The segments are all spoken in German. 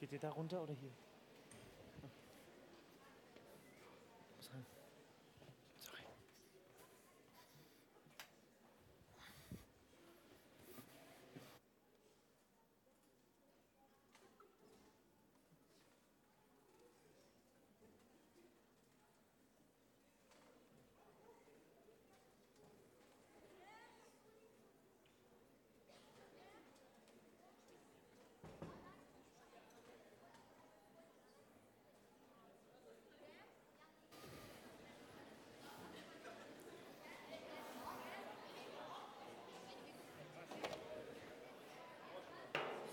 Geht ihr da runter oder hier?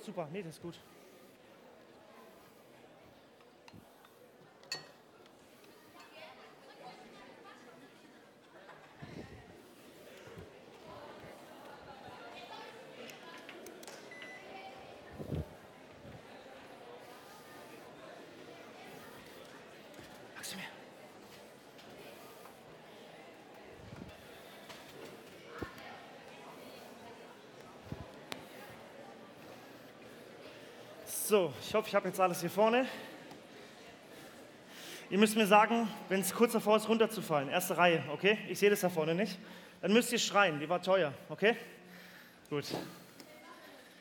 Super, nee, das ist gut. So, ich hoffe, ich habe jetzt alles hier vorne. Ihr müsst mir sagen, wenn es kurz davor ist, runterzufallen. Erste Reihe, okay? Ich sehe das da vorne nicht. Dann müsst ihr schreien, die war teuer, okay? Gut.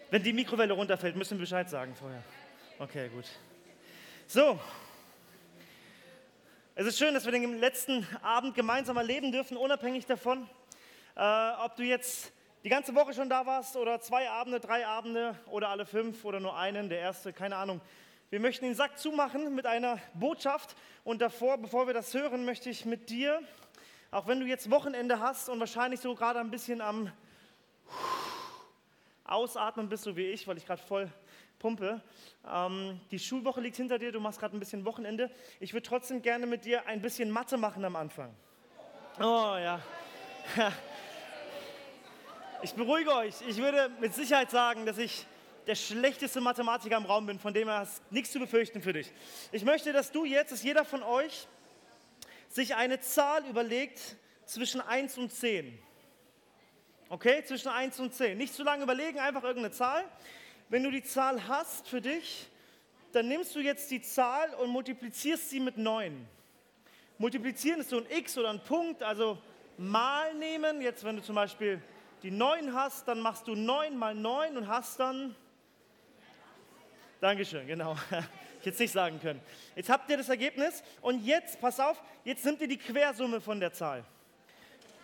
Wenn die Mikrowelle runterfällt, müssen wir Bescheid sagen vorher. Okay, gut. So. Es ist schön, dass wir den letzten Abend gemeinsam erleben dürfen, unabhängig davon, äh, ob du jetzt die ganze Woche schon da warst oder zwei Abende, drei Abende oder alle fünf oder nur einen, der erste, keine Ahnung. Wir möchten den Sack zumachen mit einer Botschaft und davor, bevor wir das hören, möchte ich mit dir, auch wenn du jetzt Wochenende hast und wahrscheinlich so gerade ein bisschen am Ausatmen bist, so wie ich, weil ich gerade voll pumpe. Ähm, die Schulwoche liegt hinter dir, du machst gerade ein bisschen Wochenende. Ich würde trotzdem gerne mit dir ein bisschen Mathe machen am Anfang. Oh ja. Ich beruhige euch. Ich würde mit Sicherheit sagen, dass ich der schlechteste Mathematiker im Raum bin, von dem her hast nichts zu befürchten für dich. Ich möchte, dass du jetzt, dass jeder von euch sich eine Zahl überlegt zwischen 1 und 10. Okay, zwischen 1 und 10. Nicht zu lange überlegen, einfach irgendeine Zahl. Wenn du die Zahl hast für dich, dann nimmst du jetzt die Zahl und multiplizierst sie mit 9. Multiplizieren ist so ein X oder ein Punkt, also mal nehmen. Jetzt, wenn du zum Beispiel die 9 hast, dann machst du 9 mal 9 und hast dann. Dankeschön, genau. Ich es nicht sagen können. Jetzt habt ihr das Ergebnis und jetzt, pass auf, jetzt nimmt ihr die Quersumme von der Zahl.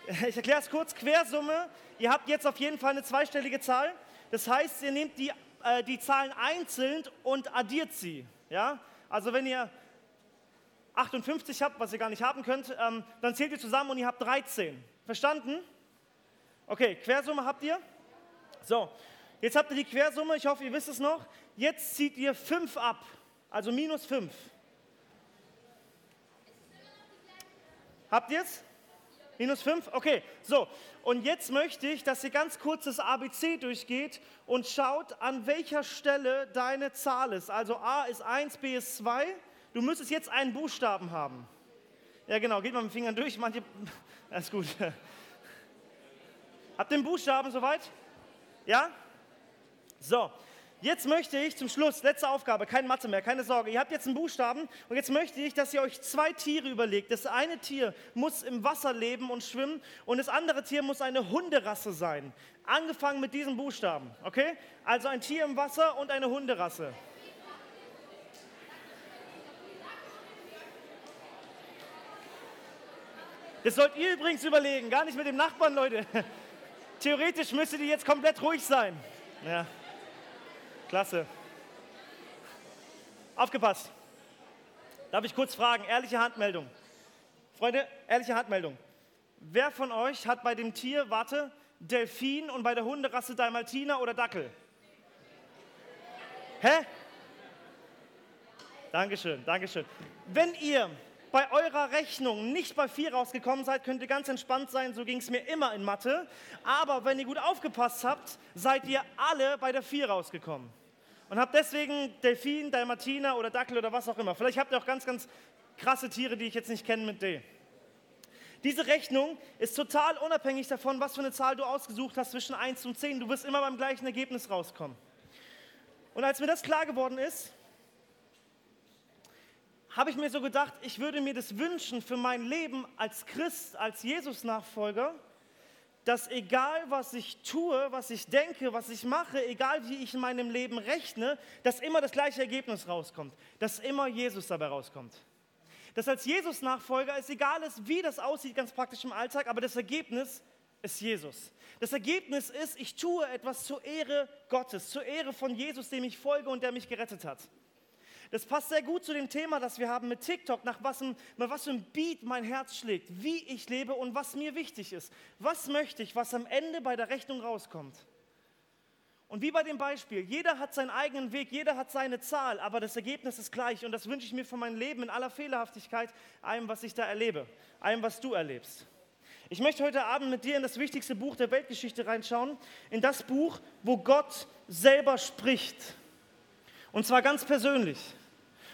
Ich erkläre es kurz. Quersumme, ihr habt jetzt auf jeden Fall eine zweistellige Zahl. Das heißt, ihr nehmt die, äh, die Zahlen einzeln und addiert sie. Ja? Also wenn ihr 58 habt, was ihr gar nicht haben könnt, ähm, dann zählt ihr zusammen und ihr habt 13. Verstanden? Okay, Quersumme habt ihr? So, jetzt habt ihr die Quersumme, ich hoffe, ihr wisst es noch. Jetzt zieht ihr 5 ab, also minus 5. Habt ihr es? Minus 5? Okay, so. Und jetzt möchte ich, dass ihr ganz kurz das ABC durchgeht und schaut, an welcher Stelle deine Zahl ist. Also A ist 1, B ist 2. Du müsstest jetzt einen Buchstaben haben. Ja, genau, geht mal mit den Fingern durch. Manche, ist gut. Habt ihr den Buchstaben soweit? Ja? So, jetzt möchte ich zum Schluss, letzte Aufgabe, keine Mathe mehr, keine Sorge. Ihr habt jetzt einen Buchstaben und jetzt möchte ich, dass ihr euch zwei Tiere überlegt. Das eine Tier muss im Wasser leben und schwimmen und das andere Tier muss eine Hunderasse sein. Angefangen mit diesem Buchstaben, okay? Also ein Tier im Wasser und eine Hunderasse. Das sollt ihr übrigens überlegen, gar nicht mit dem Nachbarn, Leute. Theoretisch müsstet ihr jetzt komplett ruhig sein. Ja, klasse. Aufgepasst. Darf ich kurz fragen, ehrliche Handmeldung. Freunde, ehrliche Handmeldung. Wer von euch hat bei dem Tier, warte, Delfin und bei der Hunderasse Dalmatiner oder Dackel? Hä? Dankeschön, Dankeschön. Wenn ihr bei eurer Rechnung nicht bei 4 rausgekommen seid, könnt ihr ganz entspannt sein, so ging es mir immer in Mathe. Aber wenn ihr gut aufgepasst habt, seid ihr alle bei der 4 rausgekommen. Und habt deswegen Delfin, Dalmatiner oder Dackel oder was auch immer. Vielleicht habt ihr auch ganz, ganz krasse Tiere, die ich jetzt nicht kenne mit D. Diese Rechnung ist total unabhängig davon, was für eine Zahl du ausgesucht hast zwischen 1 und 10. Du wirst immer beim gleichen Ergebnis rauskommen. Und als mir das klar geworden ist, habe ich mir so gedacht, ich würde mir das wünschen für mein Leben als Christ, als Jesus-Nachfolger, dass egal was ich tue, was ich denke, was ich mache, egal wie ich in meinem Leben rechne, dass immer das gleiche Ergebnis rauskommt, dass immer Jesus dabei rauskommt. Dass als Jesus-Nachfolger es egal ist, wie das aussieht, ganz praktisch im Alltag, aber das Ergebnis ist Jesus. Das Ergebnis ist, ich tue etwas zur Ehre Gottes, zur Ehre von Jesus, dem ich folge und der mich gerettet hat. Das passt sehr gut zu dem Thema, das wir haben mit TikTok, nach was, nach was für ein Beat mein Herz schlägt, wie ich lebe und was mir wichtig ist. Was möchte ich, was am Ende bei der Rechnung rauskommt. Und wie bei dem Beispiel, jeder hat seinen eigenen Weg, jeder hat seine Zahl, aber das Ergebnis ist gleich und das wünsche ich mir für mein Leben in aller Fehlerhaftigkeit, allem, was ich da erlebe, allem, was du erlebst. Ich möchte heute Abend mit dir in das wichtigste Buch der Weltgeschichte reinschauen, in das Buch, wo Gott selber spricht. Und zwar ganz persönlich.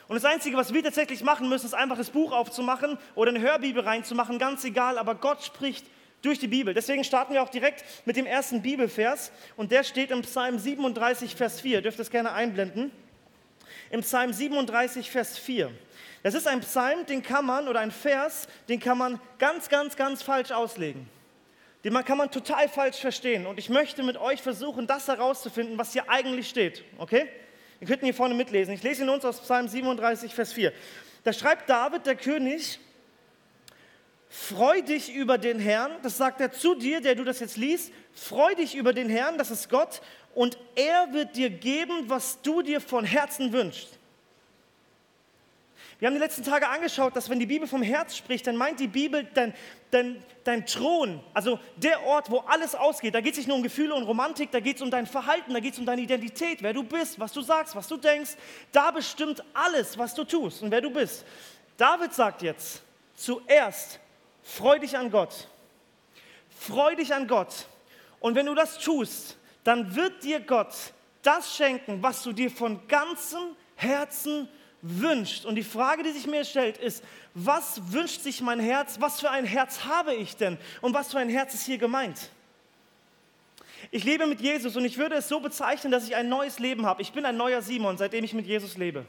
Und das Einzige, was wir tatsächlich machen müssen, ist einfach das Buch aufzumachen oder eine Hörbibel reinzumachen, ganz egal, aber Gott spricht durch die Bibel. Deswegen starten wir auch direkt mit dem ersten Bibelvers und der steht im Psalm 37, Vers 4. Ihr dürft es gerne einblenden. Im Psalm 37, Vers 4. Das ist ein Psalm, den kann man, oder ein Vers, den kann man ganz, ganz, ganz falsch auslegen. Den kann man total falsch verstehen. Und ich möchte mit euch versuchen, das herauszufinden, was hier eigentlich steht. Okay? Ihr könnt ihn hier vorne mitlesen. Ich lese ihn uns aus Psalm 37, Vers 4. Da schreibt David, der König, Freu dich über den Herrn, das sagt er zu dir, der du das jetzt liest. Freu dich über den Herrn, das ist Gott, und er wird dir geben, was du dir von Herzen wünschst. Wir haben die letzten Tage angeschaut, dass wenn die Bibel vom Herz spricht, dann meint die Bibel dein, dein, dein Thron, also der Ort, wo alles ausgeht. Da geht es nicht nur um Gefühle und Romantik, da geht es um dein Verhalten, da geht es um deine Identität, wer du bist, was du sagst, was du denkst. Da bestimmt alles, was du tust und wer du bist. David sagt jetzt, zuerst freu dich an Gott. Freu dich an Gott. Und wenn du das tust, dann wird dir Gott das schenken, was du dir von ganzem Herzen wünscht. Und die Frage, die sich mir stellt, ist, was wünscht sich mein Herz? Was für ein Herz habe ich denn? Und was für ein Herz ist hier gemeint? Ich lebe mit Jesus und ich würde es so bezeichnen, dass ich ein neues Leben habe. Ich bin ein neuer Simon, seitdem ich mit Jesus lebe.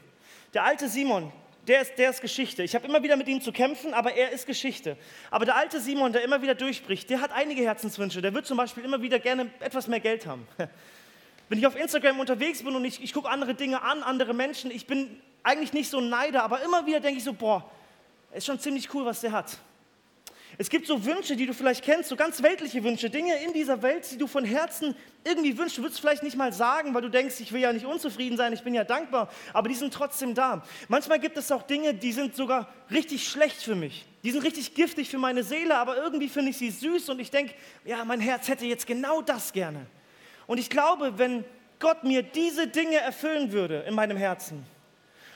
Der alte Simon, der ist, der ist Geschichte. Ich habe immer wieder mit ihm zu kämpfen, aber er ist Geschichte. Aber der alte Simon, der immer wieder durchbricht, der hat einige Herzenswünsche. Der wird zum Beispiel immer wieder gerne etwas mehr Geld haben. Wenn ich auf Instagram unterwegs bin und ich, ich gucke andere Dinge an, andere Menschen, ich bin eigentlich nicht so ein Neider, aber immer wieder denke ich so, boah, ist schon ziemlich cool, was der hat. Es gibt so Wünsche, die du vielleicht kennst, so ganz weltliche Wünsche, Dinge in dieser Welt, die du von Herzen irgendwie wünschst. Du würdest es vielleicht nicht mal sagen, weil du denkst, ich will ja nicht unzufrieden sein, ich bin ja dankbar, aber die sind trotzdem da. Manchmal gibt es auch Dinge, die sind sogar richtig schlecht für mich. Die sind richtig giftig für meine Seele, aber irgendwie finde ich sie süß und ich denke, ja, mein Herz hätte jetzt genau das gerne. Und ich glaube, wenn Gott mir diese Dinge erfüllen würde in meinem Herzen,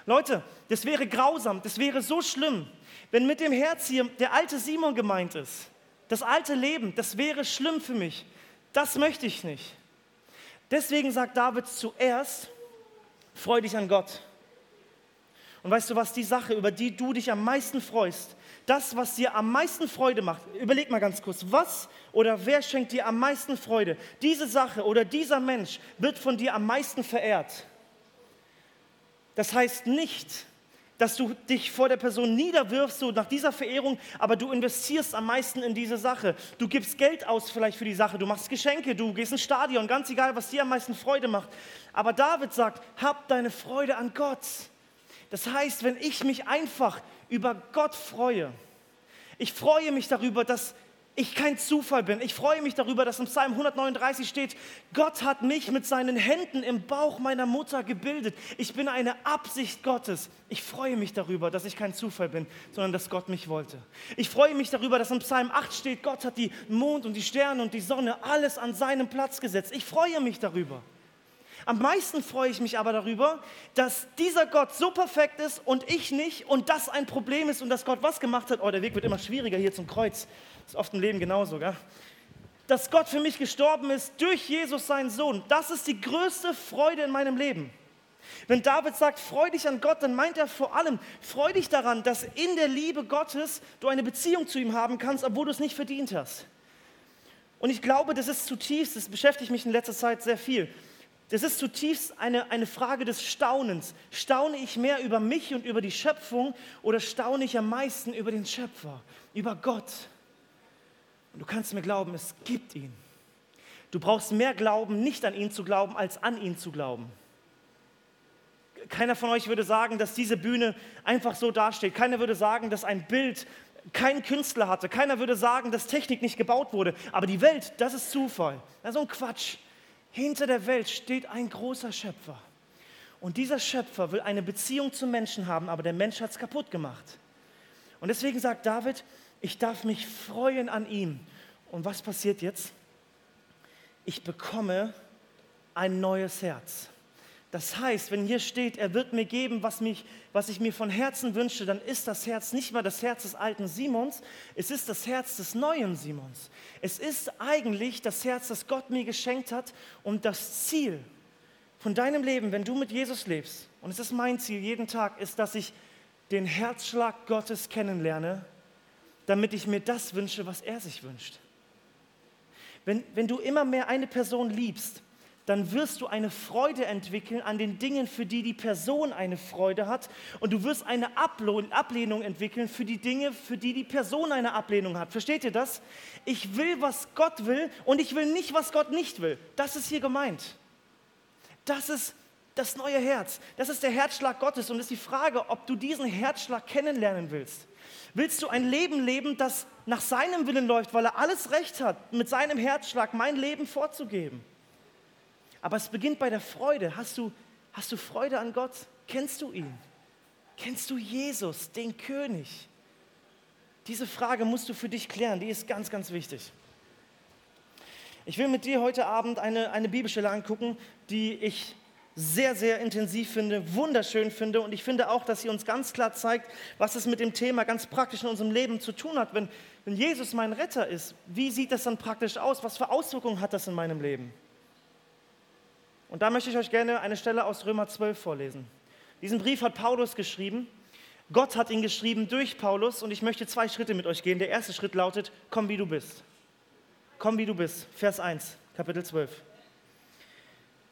Leute, das wäre grausam, das wäre so schlimm, wenn mit dem Herz hier der alte Simon gemeint ist. Das alte Leben, das wäre schlimm für mich. Das möchte ich nicht. Deswegen sagt David zuerst, freu dich an Gott. Und weißt du was, die Sache, über die du dich am meisten freust, das, was dir am meisten Freude macht, überleg mal ganz kurz, was oder wer schenkt dir am meisten Freude? Diese Sache oder dieser Mensch wird von dir am meisten verehrt. Das heißt nicht, dass du dich vor der Person niederwirfst, so nach dieser Verehrung, aber du investierst am meisten in diese Sache. Du gibst Geld aus vielleicht für die Sache, du machst Geschenke, du gehst ins Stadion, ganz egal, was dir am meisten Freude macht. Aber David sagt, hab deine Freude an Gott. Das heißt, wenn ich mich einfach über Gott freue, ich freue mich darüber, dass ich kein Zufall bin. Ich freue mich darüber, dass im Psalm 139 steht, Gott hat mich mit seinen Händen im Bauch meiner Mutter gebildet. Ich bin eine Absicht Gottes. Ich freue mich darüber, dass ich kein Zufall bin, sondern dass Gott mich wollte. Ich freue mich darüber, dass im Psalm 8 steht, Gott hat die Mond und die Sterne und die Sonne alles an seinen Platz gesetzt. Ich freue mich darüber. Am meisten freue ich mich aber darüber, dass dieser Gott so perfekt ist und ich nicht und das ein Problem ist und dass Gott was gemacht hat. Oh, der Weg wird immer schwieriger hier zum Kreuz. Ist oft im Leben genauso, gell? Dass Gott für mich gestorben ist durch Jesus, seinen Sohn. Das ist die größte Freude in meinem Leben. Wenn David sagt, freu dich an Gott, dann meint er vor allem, freu dich daran, dass in der Liebe Gottes du eine Beziehung zu ihm haben kannst, obwohl du es nicht verdient hast. Und ich glaube, das ist zutiefst, das beschäftigt mich in letzter Zeit sehr viel. Das ist zutiefst eine, eine Frage des Staunens. Staune ich mehr über mich und über die Schöpfung oder staune ich am meisten über den Schöpfer, über Gott? Und du kannst mir glauben, es gibt ihn. Du brauchst mehr Glauben, nicht an ihn zu glauben, als an ihn zu glauben. Keiner von euch würde sagen, dass diese Bühne einfach so dasteht. Keiner würde sagen, dass ein Bild keinen Künstler hatte. Keiner würde sagen, dass Technik nicht gebaut wurde. Aber die Welt, das ist Zufall. Das ist so ein Quatsch. Hinter der Welt steht ein großer Schöpfer. Und dieser Schöpfer will eine Beziehung zum Menschen haben, aber der Mensch hat es kaputt gemacht. Und deswegen sagt David, ich darf mich freuen an ihm. Und was passiert jetzt? Ich bekomme ein neues Herz. Das heißt, wenn hier steht, er wird mir geben, was, mich, was ich mir von Herzen wünsche, dann ist das Herz nicht mehr das Herz des alten Simons, es ist das Herz des neuen Simons. Es ist eigentlich das Herz, das Gott mir geschenkt hat und das Ziel von deinem Leben, wenn du mit Jesus lebst, und es ist mein Ziel jeden Tag, ist, dass ich den Herzschlag Gottes kennenlerne, damit ich mir das wünsche, was er sich wünscht. Wenn, wenn du immer mehr eine Person liebst, dann wirst du eine Freude entwickeln an den Dingen, für die die Person eine Freude hat. Und du wirst eine Ablehnung entwickeln für die Dinge, für die die Person eine Ablehnung hat. Versteht ihr das? Ich will, was Gott will und ich will nicht, was Gott nicht will. Das ist hier gemeint. Das ist das neue Herz. Das ist der Herzschlag Gottes. Und es ist die Frage, ob du diesen Herzschlag kennenlernen willst. Willst du ein Leben leben, das nach seinem Willen läuft, weil er alles Recht hat, mit seinem Herzschlag mein Leben vorzugeben? Aber es beginnt bei der Freude. Hast du, hast du Freude an Gott? Kennst du ihn? Kennst du Jesus, den König? Diese Frage musst du für dich klären, die ist ganz, ganz wichtig. Ich will mit dir heute Abend eine, eine Bibelstelle angucken, die ich sehr, sehr intensiv finde, wunderschön finde und ich finde auch, dass sie uns ganz klar zeigt, was es mit dem Thema ganz praktisch in unserem Leben zu tun hat. Wenn, wenn Jesus mein Retter ist, wie sieht das dann praktisch aus? Was für Auswirkungen hat das in meinem Leben? Und da möchte ich euch gerne eine Stelle aus Römer 12 vorlesen. Diesen Brief hat Paulus geschrieben. Gott hat ihn geschrieben durch Paulus und ich möchte zwei Schritte mit euch gehen. Der erste Schritt lautet, komm wie du bist. Komm wie du bist. Vers 1, Kapitel 12.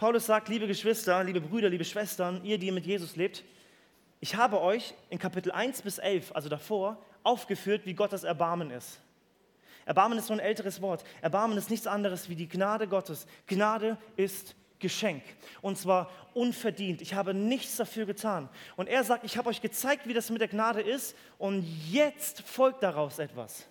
Paulus sagt, liebe Geschwister, liebe Brüder, liebe Schwestern, ihr, die mit Jesus lebt, ich habe euch in Kapitel 1 bis 11, also davor, aufgeführt, wie Gottes Erbarmen ist. Erbarmen ist so ein älteres Wort. Erbarmen ist nichts anderes wie die Gnade Gottes. Gnade ist Geschenk. Und zwar unverdient. Ich habe nichts dafür getan. Und er sagt, ich habe euch gezeigt, wie das mit der Gnade ist. Und jetzt folgt daraus etwas.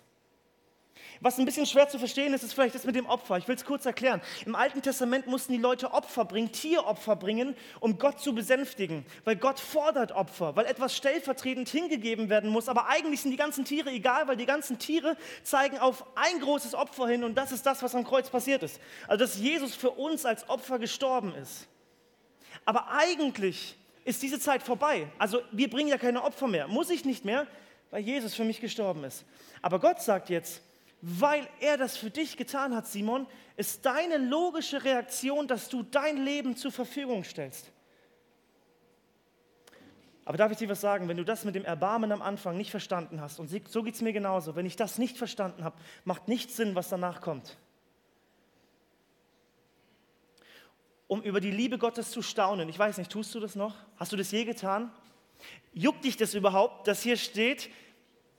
Was ein bisschen schwer zu verstehen ist, ist vielleicht das mit dem Opfer. Ich will es kurz erklären. Im Alten Testament mussten die Leute Opfer bringen, Tieropfer bringen, um Gott zu besänftigen. Weil Gott fordert Opfer, weil etwas stellvertretend hingegeben werden muss. Aber eigentlich sind die ganzen Tiere egal, weil die ganzen Tiere zeigen auf ein großes Opfer hin und das ist das, was am Kreuz passiert ist. Also, dass Jesus für uns als Opfer gestorben ist. Aber eigentlich ist diese Zeit vorbei. Also, wir bringen ja keine Opfer mehr. Muss ich nicht mehr, weil Jesus für mich gestorben ist. Aber Gott sagt jetzt, weil er das für dich getan hat, Simon, ist deine logische Reaktion, dass du dein Leben zur Verfügung stellst. Aber darf ich dir was sagen, wenn du das mit dem Erbarmen am Anfang nicht verstanden hast, und so geht es mir genauso, wenn ich das nicht verstanden habe, macht nichts Sinn, was danach kommt. Um über die Liebe Gottes zu staunen, ich weiß nicht, tust du das noch? Hast du das je getan? Juckt dich das überhaupt, dass hier steht,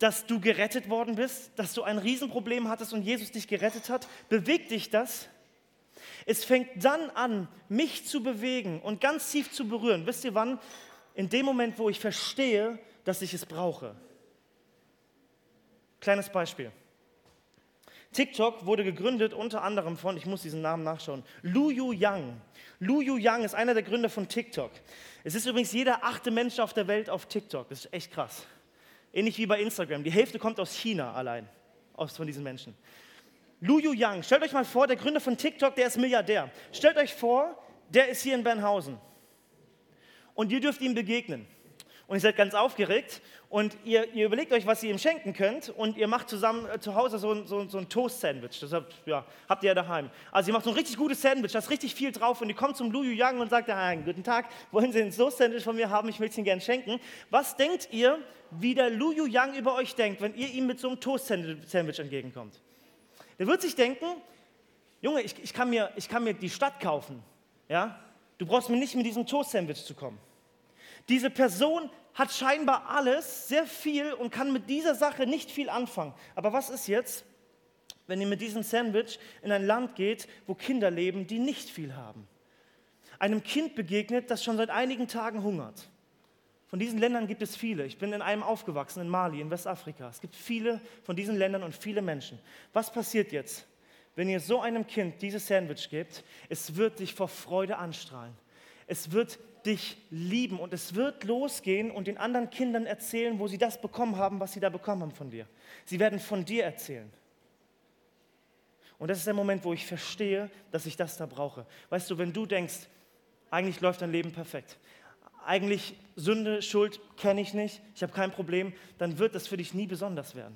dass du gerettet worden bist, dass du ein Riesenproblem hattest und Jesus dich gerettet hat? Bewegt dich das? Es fängt dann an, mich zu bewegen und ganz tief zu berühren. Wisst ihr wann? In dem Moment, wo ich verstehe, dass ich es brauche. Kleines Beispiel. TikTok wurde gegründet unter anderem von, ich muss diesen Namen nachschauen, Lu Yu Yang. Lu Yu Yang ist einer der Gründer von TikTok. Es ist übrigens jeder achte Mensch auf der Welt auf TikTok. Das ist echt krass. Ähnlich wie bei Instagram. Die Hälfte kommt aus China allein, aus von diesen Menschen. Lu Yu Yang, stellt euch mal vor, der Gründer von TikTok, der ist Milliardär. Stellt euch vor, der ist hier in Bernhausen. und ihr dürft ihm begegnen. Und ihr seid ganz aufgeregt und ihr, ihr überlegt euch, was ihr ihm schenken könnt und ihr macht zusammen äh, zu Hause so ein, so, so ein Toast-Sandwich. Das habt, ja, habt ihr ja daheim. Also ihr macht so ein richtig gutes Sandwich, da ist richtig viel drauf und ihr kommt zum Lu Yu Yang und sagt, ah, guten Tag, wollen Sie ein Toast-Sandwich von mir haben? Ich will es Ihnen gerne schenken. Was denkt ihr, wie der Lu Yu Yang über euch denkt, wenn ihr ihm mit so einem Toast-Sandwich entgegenkommt? Der wird sich denken, Junge, ich, ich, kann mir, ich kann mir die Stadt kaufen. Ja? Du brauchst mir nicht mit diesem Toast-Sandwich zu kommen. Diese Person hat scheinbar alles, sehr viel und kann mit dieser Sache nicht viel anfangen. Aber was ist jetzt, wenn ihr mit diesem Sandwich in ein Land geht, wo Kinder leben, die nicht viel haben? Einem Kind begegnet, das schon seit einigen Tagen hungert. Von diesen Ländern gibt es viele. Ich bin in einem aufgewachsen, in Mali, in Westafrika. Es gibt viele von diesen Ländern und viele Menschen. Was passiert jetzt, wenn ihr so einem Kind dieses Sandwich gebt? Es wird dich vor Freude anstrahlen. Es wird dich lieben und es wird losgehen und den anderen Kindern erzählen, wo sie das bekommen haben, was sie da bekommen haben von dir. Sie werden von dir erzählen. Und das ist der Moment, wo ich verstehe, dass ich das da brauche. Weißt du, wenn du denkst, eigentlich läuft dein Leben perfekt, eigentlich Sünde, Schuld kenne ich nicht, ich habe kein Problem, dann wird das für dich nie besonders werden.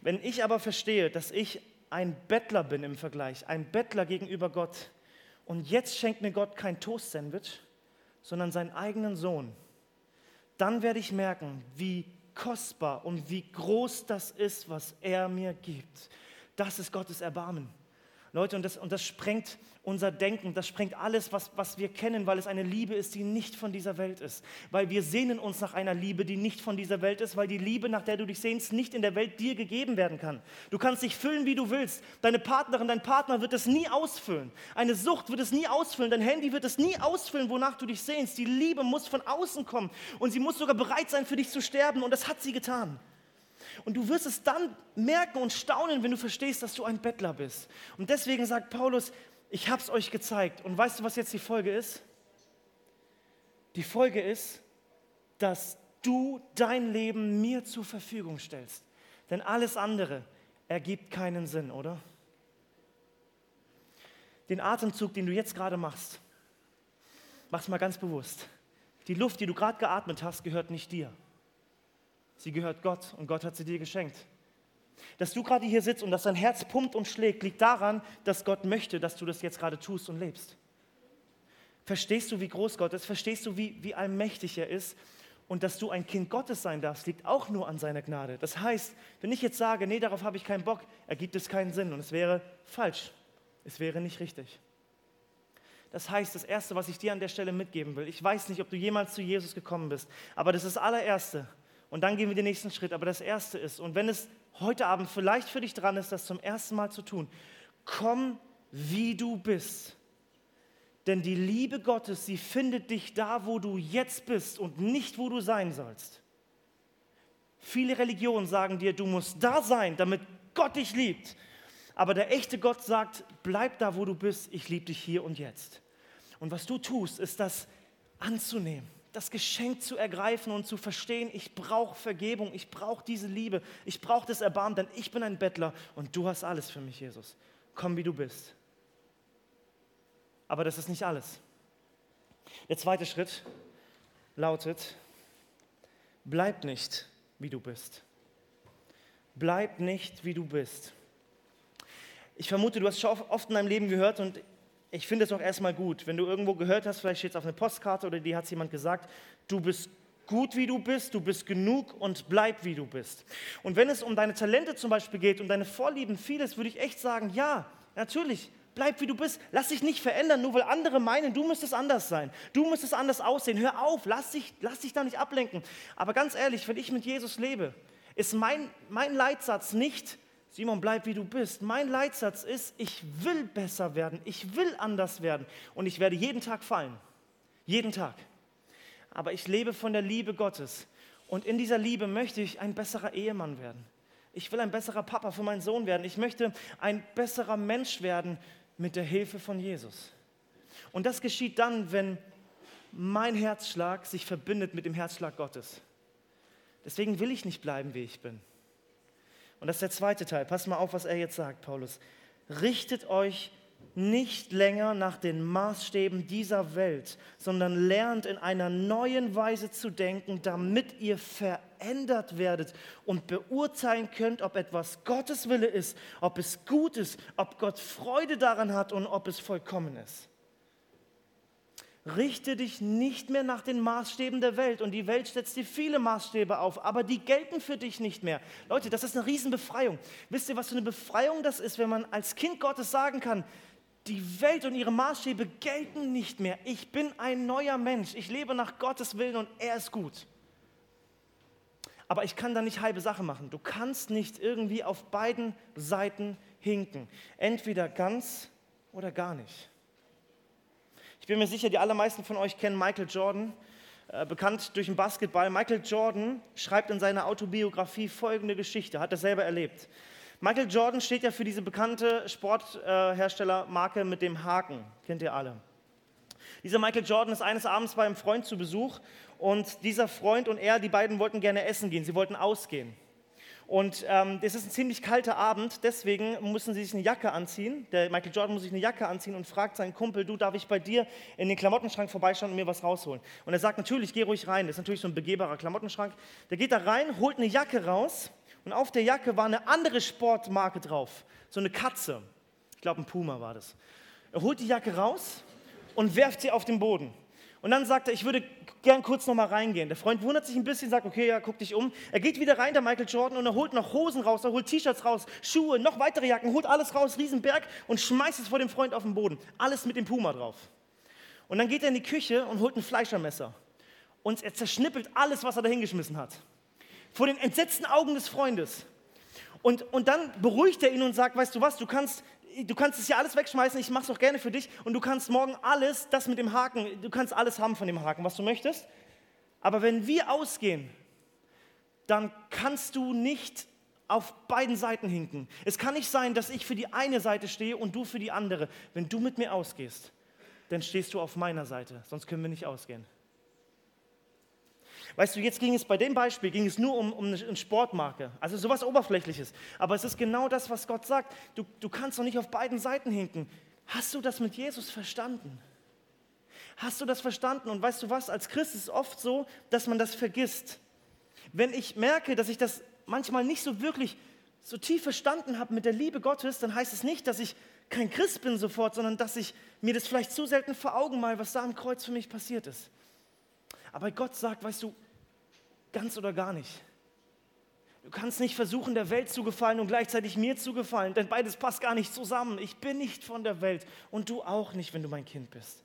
Wenn ich aber verstehe, dass ich ein Bettler bin im Vergleich, ein Bettler gegenüber Gott, und jetzt schenkt mir Gott kein Toast-Sandwich, sondern seinen eigenen Sohn, dann werde ich merken, wie kostbar und wie groß das ist, was er mir gibt. Das ist Gottes Erbarmen. Leute, und das, und das sprengt unser Denken, das sprengt alles, was, was wir kennen, weil es eine Liebe ist, die nicht von dieser Welt ist. Weil wir sehnen uns nach einer Liebe, die nicht von dieser Welt ist, weil die Liebe, nach der du dich sehnst, nicht in der Welt dir gegeben werden kann. Du kannst dich füllen, wie du willst. Deine Partnerin, dein Partner wird es nie ausfüllen. Eine Sucht wird es nie ausfüllen. Dein Handy wird es nie ausfüllen, wonach du dich sehnst. Die Liebe muss von außen kommen und sie muss sogar bereit sein, für dich zu sterben. Und das hat sie getan. Und du wirst es dann merken und staunen, wenn du verstehst, dass du ein Bettler bist. Und deswegen sagt Paulus, ich habe es euch gezeigt. Und weißt du, was jetzt die Folge ist? Die Folge ist, dass du dein Leben mir zur Verfügung stellst. Denn alles andere ergibt keinen Sinn, oder? Den Atemzug, den du jetzt gerade machst, mach's mal ganz bewusst. Die Luft, die du gerade geatmet hast, gehört nicht dir. Sie gehört Gott und Gott hat sie dir geschenkt. Dass du gerade hier sitzt und dass dein Herz pumpt und schlägt, liegt daran, dass Gott möchte, dass du das jetzt gerade tust und lebst. Verstehst du, wie groß Gott ist? Verstehst du, wie, wie allmächtig er ist? Und dass du ein Kind Gottes sein darfst, liegt auch nur an seiner Gnade. Das heißt, wenn ich jetzt sage, nee, darauf habe ich keinen Bock, ergibt es keinen Sinn und es wäre falsch. Es wäre nicht richtig. Das heißt, das Erste, was ich dir an der Stelle mitgeben will, ich weiß nicht, ob du jemals zu Jesus gekommen bist, aber das ist das allererste, und dann gehen wir den nächsten Schritt. Aber das Erste ist, und wenn es heute Abend vielleicht für dich dran ist, das zum ersten Mal zu tun, komm, wie du bist. Denn die Liebe Gottes, sie findet dich da, wo du jetzt bist und nicht, wo du sein sollst. Viele Religionen sagen dir, du musst da sein, damit Gott dich liebt. Aber der echte Gott sagt, bleib da, wo du bist, ich liebe dich hier und jetzt. Und was du tust, ist das anzunehmen das Geschenk zu ergreifen und zu verstehen, ich brauche Vergebung, ich brauche diese Liebe, ich brauche das Erbarmen, denn ich bin ein Bettler und du hast alles für mich, Jesus. Komm, wie du bist. Aber das ist nicht alles. Der zweite Schritt lautet, bleib nicht, wie du bist. Bleib nicht, wie du bist. Ich vermute, du hast schon oft in deinem Leben gehört und ich finde es auch erstmal gut, wenn du irgendwo gehört hast, vielleicht steht es auf einer Postkarte oder dir hat jemand gesagt, du bist gut, wie du bist, du bist genug und bleib, wie du bist. Und wenn es um deine Talente zum Beispiel geht, um deine Vorlieben, vieles, würde ich echt sagen, ja, natürlich, bleib, wie du bist. Lass dich nicht verändern, nur weil andere meinen, du müsstest anders sein. Du müsstest anders aussehen. Hör auf, lass dich, lass dich da nicht ablenken. Aber ganz ehrlich, wenn ich mit Jesus lebe, ist mein, mein Leitsatz nicht, Simon, bleib wie du bist. Mein Leitsatz ist, ich will besser werden, ich will anders werden und ich werde jeden Tag fallen. Jeden Tag. Aber ich lebe von der Liebe Gottes und in dieser Liebe möchte ich ein besserer Ehemann werden. Ich will ein besserer Papa für meinen Sohn werden. Ich möchte ein besserer Mensch werden mit der Hilfe von Jesus. Und das geschieht dann, wenn mein Herzschlag sich verbindet mit dem Herzschlag Gottes. Deswegen will ich nicht bleiben, wie ich bin. Und das ist der zweite Teil. Pass mal auf, was er jetzt sagt, Paulus. Richtet euch nicht länger nach den Maßstäben dieser Welt, sondern lernt in einer neuen Weise zu denken, damit ihr verändert werdet und beurteilen könnt, ob etwas Gottes Wille ist, ob es gut ist, ob Gott Freude daran hat und ob es vollkommen ist. Richte dich nicht mehr nach den Maßstäben der Welt und die Welt setzt dir viele Maßstäbe auf, aber die gelten für dich nicht mehr. Leute, das ist eine Riesenbefreiung. Wisst ihr, was für eine Befreiung das ist, wenn man als Kind Gottes sagen kann, die Welt und ihre Maßstäbe gelten nicht mehr. Ich bin ein neuer Mensch. Ich lebe nach Gottes Willen und er ist gut. Aber ich kann da nicht halbe Sache machen. Du kannst nicht irgendwie auf beiden Seiten hinken. Entweder ganz oder gar nicht. Ich bin mir sicher, die allermeisten von euch kennen Michael Jordan, äh, bekannt durch den Basketball. Michael Jordan schreibt in seiner Autobiografie folgende Geschichte, hat er selber erlebt. Michael Jordan steht ja für diese bekannte Sportherstellermarke mit dem Haken, kennt ihr alle. Dieser Michael Jordan ist eines Abends bei einem Freund zu Besuch und dieser Freund und er, die beiden wollten gerne essen gehen, sie wollten ausgehen. Und ähm, es ist ein ziemlich kalter Abend, deswegen müssen sie sich eine Jacke anziehen. Der Michael Jordan muss sich eine Jacke anziehen und fragt seinen Kumpel, du, darf ich bei dir in den Klamottenschrank vorbeischauen und mir was rausholen? Und er sagt, natürlich, geh ruhig rein. Das ist natürlich so ein begehbarer Klamottenschrank. Der geht da rein, holt eine Jacke raus und auf der Jacke war eine andere Sportmarke drauf, so eine Katze. Ich glaube, ein Puma war das. Er holt die Jacke raus und werft sie auf den Boden. Und dann sagt er, ich würde gern kurz noch mal reingehen. Der Freund wundert sich ein bisschen, sagt, okay, ja, guck dich um. Er geht wieder rein, der Michael Jordan, und er holt noch Hosen raus, er holt T-Shirts raus, Schuhe, noch weitere Jacken, holt alles raus, Riesenberg und schmeißt es vor dem Freund auf den Boden. Alles mit dem Puma drauf. Und dann geht er in die Küche und holt ein Fleischermesser. Und er zerschnippelt alles, was er da hingeschmissen hat vor den entsetzten Augen des Freundes. Und, und dann beruhigt er ihn und sagt, weißt du was, du kannst, du kannst es ja alles wegschmeißen, ich mache es auch gerne für dich und du kannst morgen alles, das mit dem Haken, du kannst alles haben von dem Haken, was du möchtest. Aber wenn wir ausgehen, dann kannst du nicht auf beiden Seiten hinken. Es kann nicht sein, dass ich für die eine Seite stehe und du für die andere. Wenn du mit mir ausgehst, dann stehst du auf meiner Seite, sonst können wir nicht ausgehen. Weißt du, jetzt ging es bei dem Beispiel, ging es nur um, um eine Sportmarke, also sowas Oberflächliches. Aber es ist genau das, was Gott sagt. Du, du kannst doch nicht auf beiden Seiten hinken. Hast du das mit Jesus verstanden? Hast du das verstanden? Und weißt du was, als Christ ist es oft so, dass man das vergisst. Wenn ich merke, dass ich das manchmal nicht so wirklich so tief verstanden habe mit der Liebe Gottes, dann heißt es nicht, dass ich kein Christ bin sofort, sondern dass ich mir das vielleicht zu selten vor Augen mal, was da am Kreuz für mich passiert ist. Aber Gott sagt, weißt du, Ganz oder gar nicht. Du kannst nicht versuchen, der Welt zu gefallen und gleichzeitig mir zu gefallen, denn beides passt gar nicht zusammen. Ich bin nicht von der Welt und du auch nicht, wenn du mein Kind bist.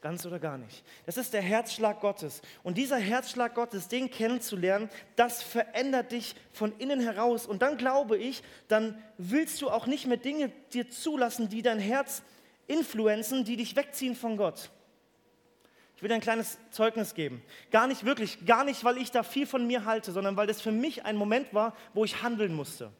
Ganz oder gar nicht. Das ist der Herzschlag Gottes. Und dieser Herzschlag Gottes, den kennenzulernen, das verändert dich von innen heraus. Und dann glaube ich, dann willst du auch nicht mehr Dinge dir zulassen, die dein Herz influenzen, die dich wegziehen von Gott. Ich will dir ein kleines Zeugnis geben. Gar nicht wirklich, gar nicht, weil ich da viel von mir halte, sondern weil das für mich ein Moment war, wo ich handeln musste.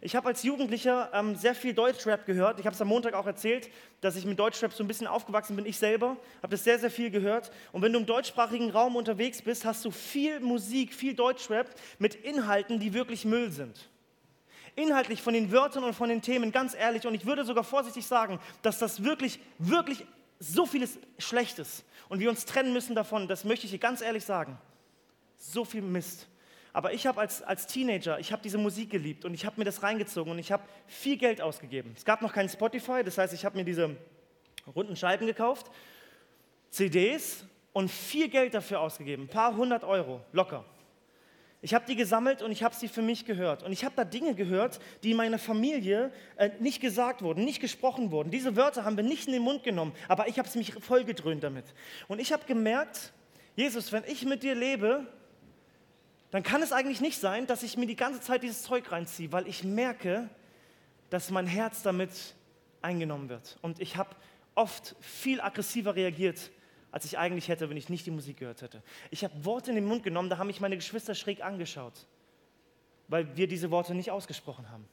Ich habe als Jugendlicher ähm, sehr viel Deutschrap gehört. Ich habe es am Montag auch erzählt, dass ich mit Deutschrap so ein bisschen aufgewachsen bin. Ich selber habe das sehr, sehr viel gehört. Und wenn du im deutschsprachigen Raum unterwegs bist, hast du viel Musik, viel Deutschrap mit Inhalten, die wirklich Müll sind. Inhaltlich von den Wörtern und von den Themen, ganz ehrlich. Und ich würde sogar vorsichtig sagen, dass das wirklich, wirklich so vieles Schlechtes und wir uns trennen müssen davon, das möchte ich dir ganz ehrlich sagen. So viel Mist. Aber ich habe als, als Teenager, ich habe diese Musik geliebt und ich habe mir das reingezogen und ich habe viel Geld ausgegeben. Es gab noch kein Spotify, das heißt, ich habe mir diese runden Scheiben gekauft, CDs und viel Geld dafür ausgegeben, ein paar hundert Euro, locker. Ich habe die gesammelt und ich habe sie für mich gehört. Und ich habe da Dinge gehört, die in meiner Familie äh, nicht gesagt wurden, nicht gesprochen wurden. Diese Wörter haben wir nicht in den Mund genommen, aber ich habe es mich vollgedröhnt damit. Und ich habe gemerkt, Jesus, wenn ich mit dir lebe, dann kann es eigentlich nicht sein, dass ich mir die ganze Zeit dieses Zeug reinziehe, weil ich merke, dass mein Herz damit eingenommen wird. Und ich habe oft viel aggressiver reagiert, als ich eigentlich hätte, wenn ich nicht die Musik gehört hätte. Ich habe Worte in den Mund genommen, da haben mich meine Geschwister schräg angeschaut, weil wir diese Worte nicht ausgesprochen haben.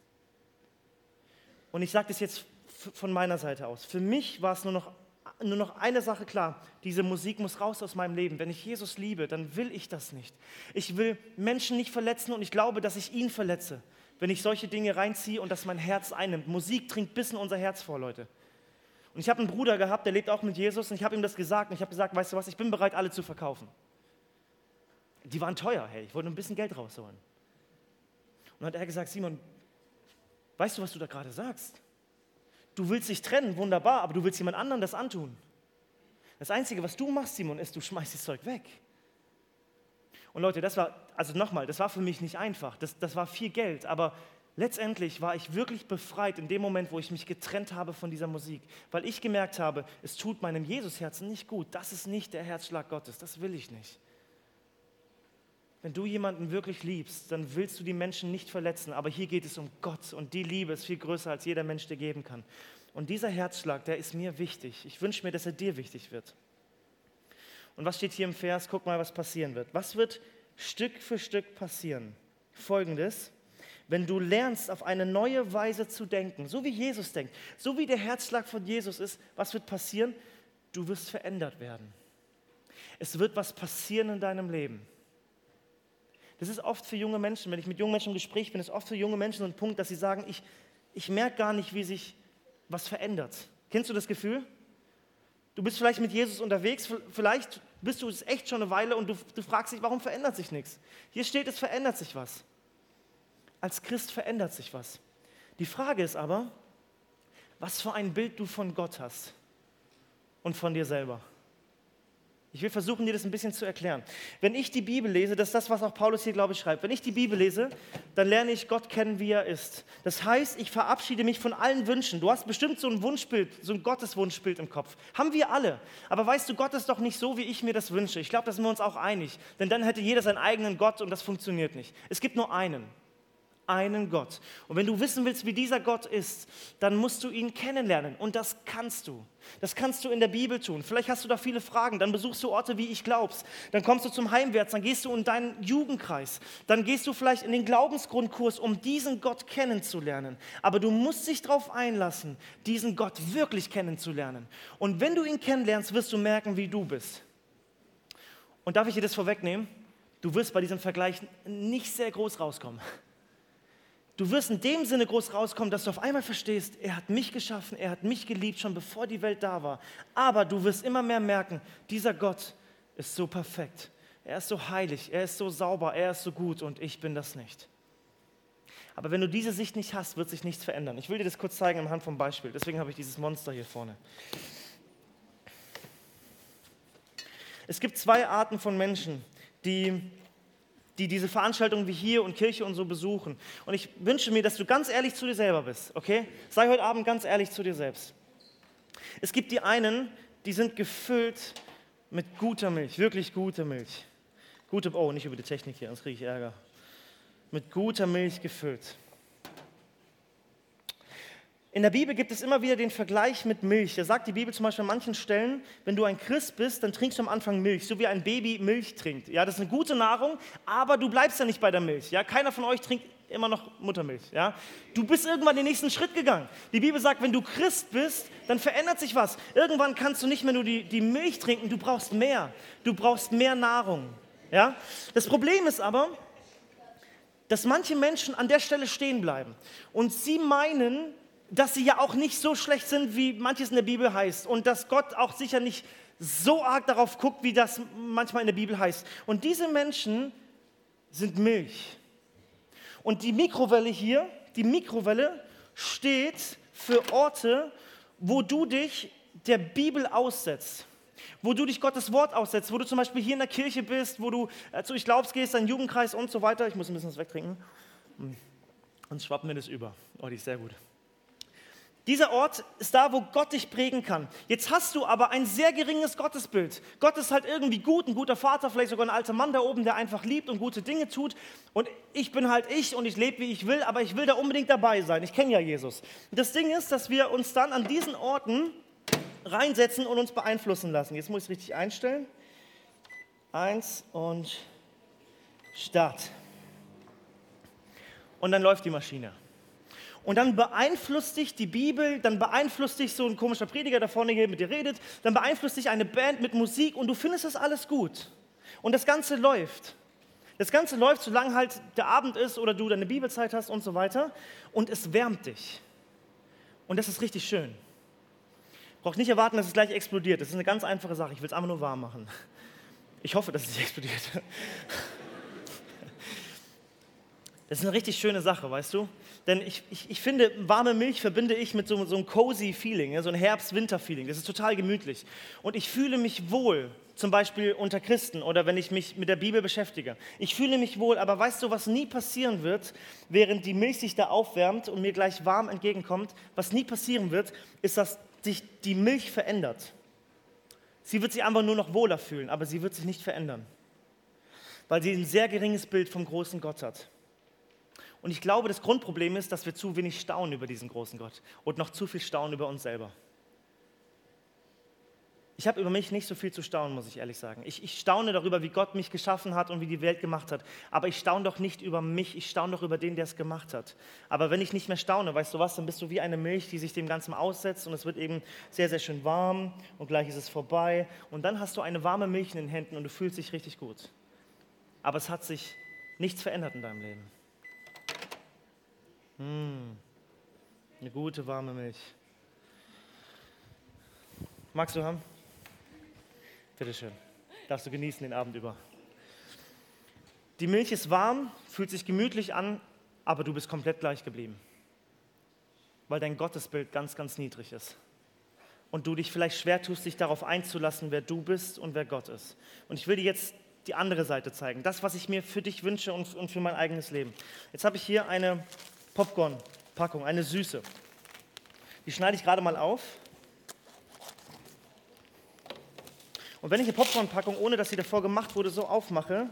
Und ich sage das jetzt von meiner Seite aus. Für mich war es nur noch, nur noch eine Sache klar, diese Musik muss raus aus meinem Leben. Wenn ich Jesus liebe, dann will ich das nicht. Ich will Menschen nicht verletzen und ich glaube, dass ich ihn verletze, wenn ich solche Dinge reinziehe und das mein Herz einnimmt. Musik trinkt bis in unser Herz vor, Leute. Und ich habe einen Bruder gehabt, der lebt auch mit Jesus und ich habe ihm das gesagt und ich habe gesagt, weißt du was, ich bin bereit, alle zu verkaufen. Die waren teuer, hey, ich wollte ein bisschen Geld rausholen. Und dann hat er gesagt, Simon, weißt du, was du da gerade sagst? Du willst dich trennen, wunderbar, aber du willst jemand anderen das antun. Das Einzige, was du machst, Simon, ist, du schmeißt das Zeug weg. Und Leute, das war, also nochmal, das war für mich nicht einfach. Das, das war viel Geld, aber letztendlich war ich wirklich befreit in dem Moment, wo ich mich getrennt habe von dieser Musik, weil ich gemerkt habe, es tut meinem Jesusherzen nicht gut. Das ist nicht der Herzschlag Gottes, das will ich nicht. Wenn du jemanden wirklich liebst, dann willst du die Menschen nicht verletzen, aber hier geht es um Gott und die Liebe ist viel größer, als jeder Mensch dir geben kann. Und dieser Herzschlag, der ist mir wichtig. Ich wünsche mir, dass er dir wichtig wird. Und was steht hier im Vers? Guck mal, was passieren wird. Was wird Stück für Stück passieren? Folgendes. Wenn du lernst, auf eine neue Weise zu denken, so wie Jesus denkt, so wie der Herzschlag von Jesus ist, was wird passieren? Du wirst verändert werden. Es wird was passieren in deinem Leben. Das ist oft für junge Menschen, wenn ich mit jungen Menschen im Gespräch bin, ist oft für junge Menschen so ein Punkt, dass sie sagen, ich, ich merke gar nicht, wie sich was verändert. Kennst du das Gefühl? Du bist vielleicht mit Jesus unterwegs, vielleicht bist du es echt schon eine Weile und du, du fragst dich, warum verändert sich nichts? Hier steht, es verändert sich was. Als Christ verändert sich was. Die Frage ist aber, was für ein Bild du von Gott hast und von dir selber. Ich will versuchen, dir das ein bisschen zu erklären. Wenn ich die Bibel lese, das ist das, was auch Paulus hier, glaube ich, schreibt. Wenn ich die Bibel lese, dann lerne ich Gott kennen, wie er ist. Das heißt, ich verabschiede mich von allen Wünschen. Du hast bestimmt so ein Wunschbild, so ein Gotteswunschbild im Kopf. Haben wir alle. Aber weißt du, Gott ist doch nicht so, wie ich mir das wünsche. Ich glaube, da sind wir uns auch einig. Denn dann hätte jeder seinen eigenen Gott und das funktioniert nicht. Es gibt nur einen einen Gott. Und wenn du wissen willst, wie dieser Gott ist, dann musst du ihn kennenlernen. Und das kannst du. Das kannst du in der Bibel tun. Vielleicht hast du da viele Fragen. Dann besuchst du Orte, wie ich glaubst. Dann kommst du zum Heimwärts. Dann gehst du in deinen Jugendkreis. Dann gehst du vielleicht in den Glaubensgrundkurs, um diesen Gott kennenzulernen. Aber du musst dich darauf einlassen, diesen Gott wirklich kennenzulernen. Und wenn du ihn kennenlernst, wirst du merken, wie du bist. Und darf ich dir das vorwegnehmen? Du wirst bei diesem Vergleich nicht sehr groß rauskommen. Du wirst in dem Sinne groß rauskommen, dass du auf einmal verstehst, er hat mich geschaffen, er hat mich geliebt, schon bevor die Welt da war. Aber du wirst immer mehr merken, dieser Gott ist so perfekt. Er ist so heilig, er ist so sauber, er ist so gut und ich bin das nicht. Aber wenn du diese Sicht nicht hast, wird sich nichts verändern. Ich will dir das kurz zeigen anhand vom Beispiel. Deswegen habe ich dieses Monster hier vorne. Es gibt zwei Arten von Menschen, die die diese Veranstaltungen wie hier und Kirche und so besuchen. Und ich wünsche mir, dass du ganz ehrlich zu dir selber bist, okay? Sei heute Abend ganz ehrlich zu dir selbst. Es gibt die einen, die sind gefüllt mit guter Milch, wirklich guter Milch. Gute, oh, nicht über die Technik hier, sonst kriege ich Ärger. Mit guter Milch gefüllt. In der Bibel gibt es immer wieder den Vergleich mit Milch. Da sagt die Bibel zum Beispiel an manchen Stellen, wenn du ein Christ bist, dann trinkst du am Anfang Milch, so wie ein Baby Milch trinkt. Ja, das ist eine gute Nahrung, aber du bleibst ja nicht bei der Milch. Ja, keiner von euch trinkt immer noch Muttermilch. Ja, du bist irgendwann den nächsten Schritt gegangen. Die Bibel sagt, wenn du Christ bist, dann verändert sich was. Irgendwann kannst du nicht mehr nur die, die Milch trinken, du brauchst mehr. Du brauchst mehr Nahrung. Ja, das Problem ist aber, dass manche Menschen an der Stelle stehen bleiben und sie meinen, dass sie ja auch nicht so schlecht sind, wie manches in der Bibel heißt. Und dass Gott auch sicher nicht so arg darauf guckt, wie das manchmal in der Bibel heißt. Und diese Menschen sind Milch. Und die Mikrowelle hier, die Mikrowelle steht für Orte, wo du dich der Bibel aussetzt. Wo du dich Gottes Wort aussetzt, wo du zum Beispiel hier in der Kirche bist, wo du äh, zu Ich glaubst gehst, dein Jugendkreis und so weiter. Ich muss ein bisschen was wegtrinken. Hm. Sonst schwappt mir das über. Oh, die ist sehr gut. Dieser Ort ist da, wo Gott dich prägen kann. Jetzt hast du aber ein sehr geringes Gottesbild. Gott ist halt irgendwie gut, ein guter Vater, vielleicht sogar ein alter Mann da oben, der einfach liebt und gute Dinge tut. Und ich bin halt ich und ich lebe, wie ich will, aber ich will da unbedingt dabei sein. Ich kenne ja Jesus. Das Ding ist, dass wir uns dann an diesen Orten reinsetzen und uns beeinflussen lassen. Jetzt muss ich richtig einstellen. Eins und Start. Und dann läuft die Maschine. Und dann beeinflusst dich die Bibel, dann beeinflusst dich so ein komischer Prediger, der vorne hier mit dir redet, dann beeinflusst dich eine Band mit Musik und du findest das alles gut. Und das Ganze läuft. Das Ganze läuft, solange halt der Abend ist oder du deine Bibelzeit hast und so weiter. Und es wärmt dich. Und das ist richtig schön. Braucht nicht erwarten, dass es gleich explodiert. Das ist eine ganz einfache Sache. Ich will es einfach nur warm machen. Ich hoffe, dass es nicht explodiert. Das ist eine richtig schöne Sache, weißt du? Denn ich, ich, ich finde, warme Milch verbinde ich mit so, so einem cozy Feeling, so einem Herbst-Winter-Feeling. Das ist total gemütlich. Und ich fühle mich wohl, zum Beispiel unter Christen oder wenn ich mich mit der Bibel beschäftige. Ich fühle mich wohl, aber weißt du, was nie passieren wird, während die Milch sich da aufwärmt und mir gleich warm entgegenkommt? Was nie passieren wird, ist, dass sich die Milch verändert. Sie wird sich einfach nur noch wohler fühlen, aber sie wird sich nicht verändern, weil sie ein sehr geringes Bild vom großen Gott hat. Und ich glaube, das Grundproblem ist, dass wir zu wenig staunen über diesen großen Gott und noch zu viel staunen über uns selber. Ich habe über mich nicht so viel zu staunen, muss ich ehrlich sagen. Ich, ich, staune darüber, wie Gott mich geschaffen hat und wie die Welt gemacht hat. Aber ich staune doch nicht über mich, ich staune doch über den, der es gemacht hat. Aber wenn ich nicht mehr staune, weißt du was, dann bist du wie eine Milch, die sich dem Ganzen aussetzt und es wird eben sehr, sehr schön warm und gleich ist es vorbei. Und dann hast du eine warme Milch in den Händen und du fühlst dich richtig gut. Aber es hat sich nichts verändert in deinem Leben. Mmh, eine gute warme Milch. Magst du haben? Bitteschön. Darfst du genießen den Abend über. Die Milch ist warm, fühlt sich gemütlich an, aber du bist komplett gleich geblieben. Weil dein Gottesbild ganz, ganz niedrig ist. Und du dich vielleicht schwer tust, dich darauf einzulassen, wer du bist und wer Gott ist. Und ich will dir jetzt die andere Seite zeigen. Das, was ich mir für dich wünsche und, und für mein eigenes Leben. Jetzt habe ich hier eine Popcorn-Packung, eine süße. Die schneide ich gerade mal auf. Und wenn ich eine Popcorn-Packung, ohne dass sie davor gemacht wurde, so aufmache,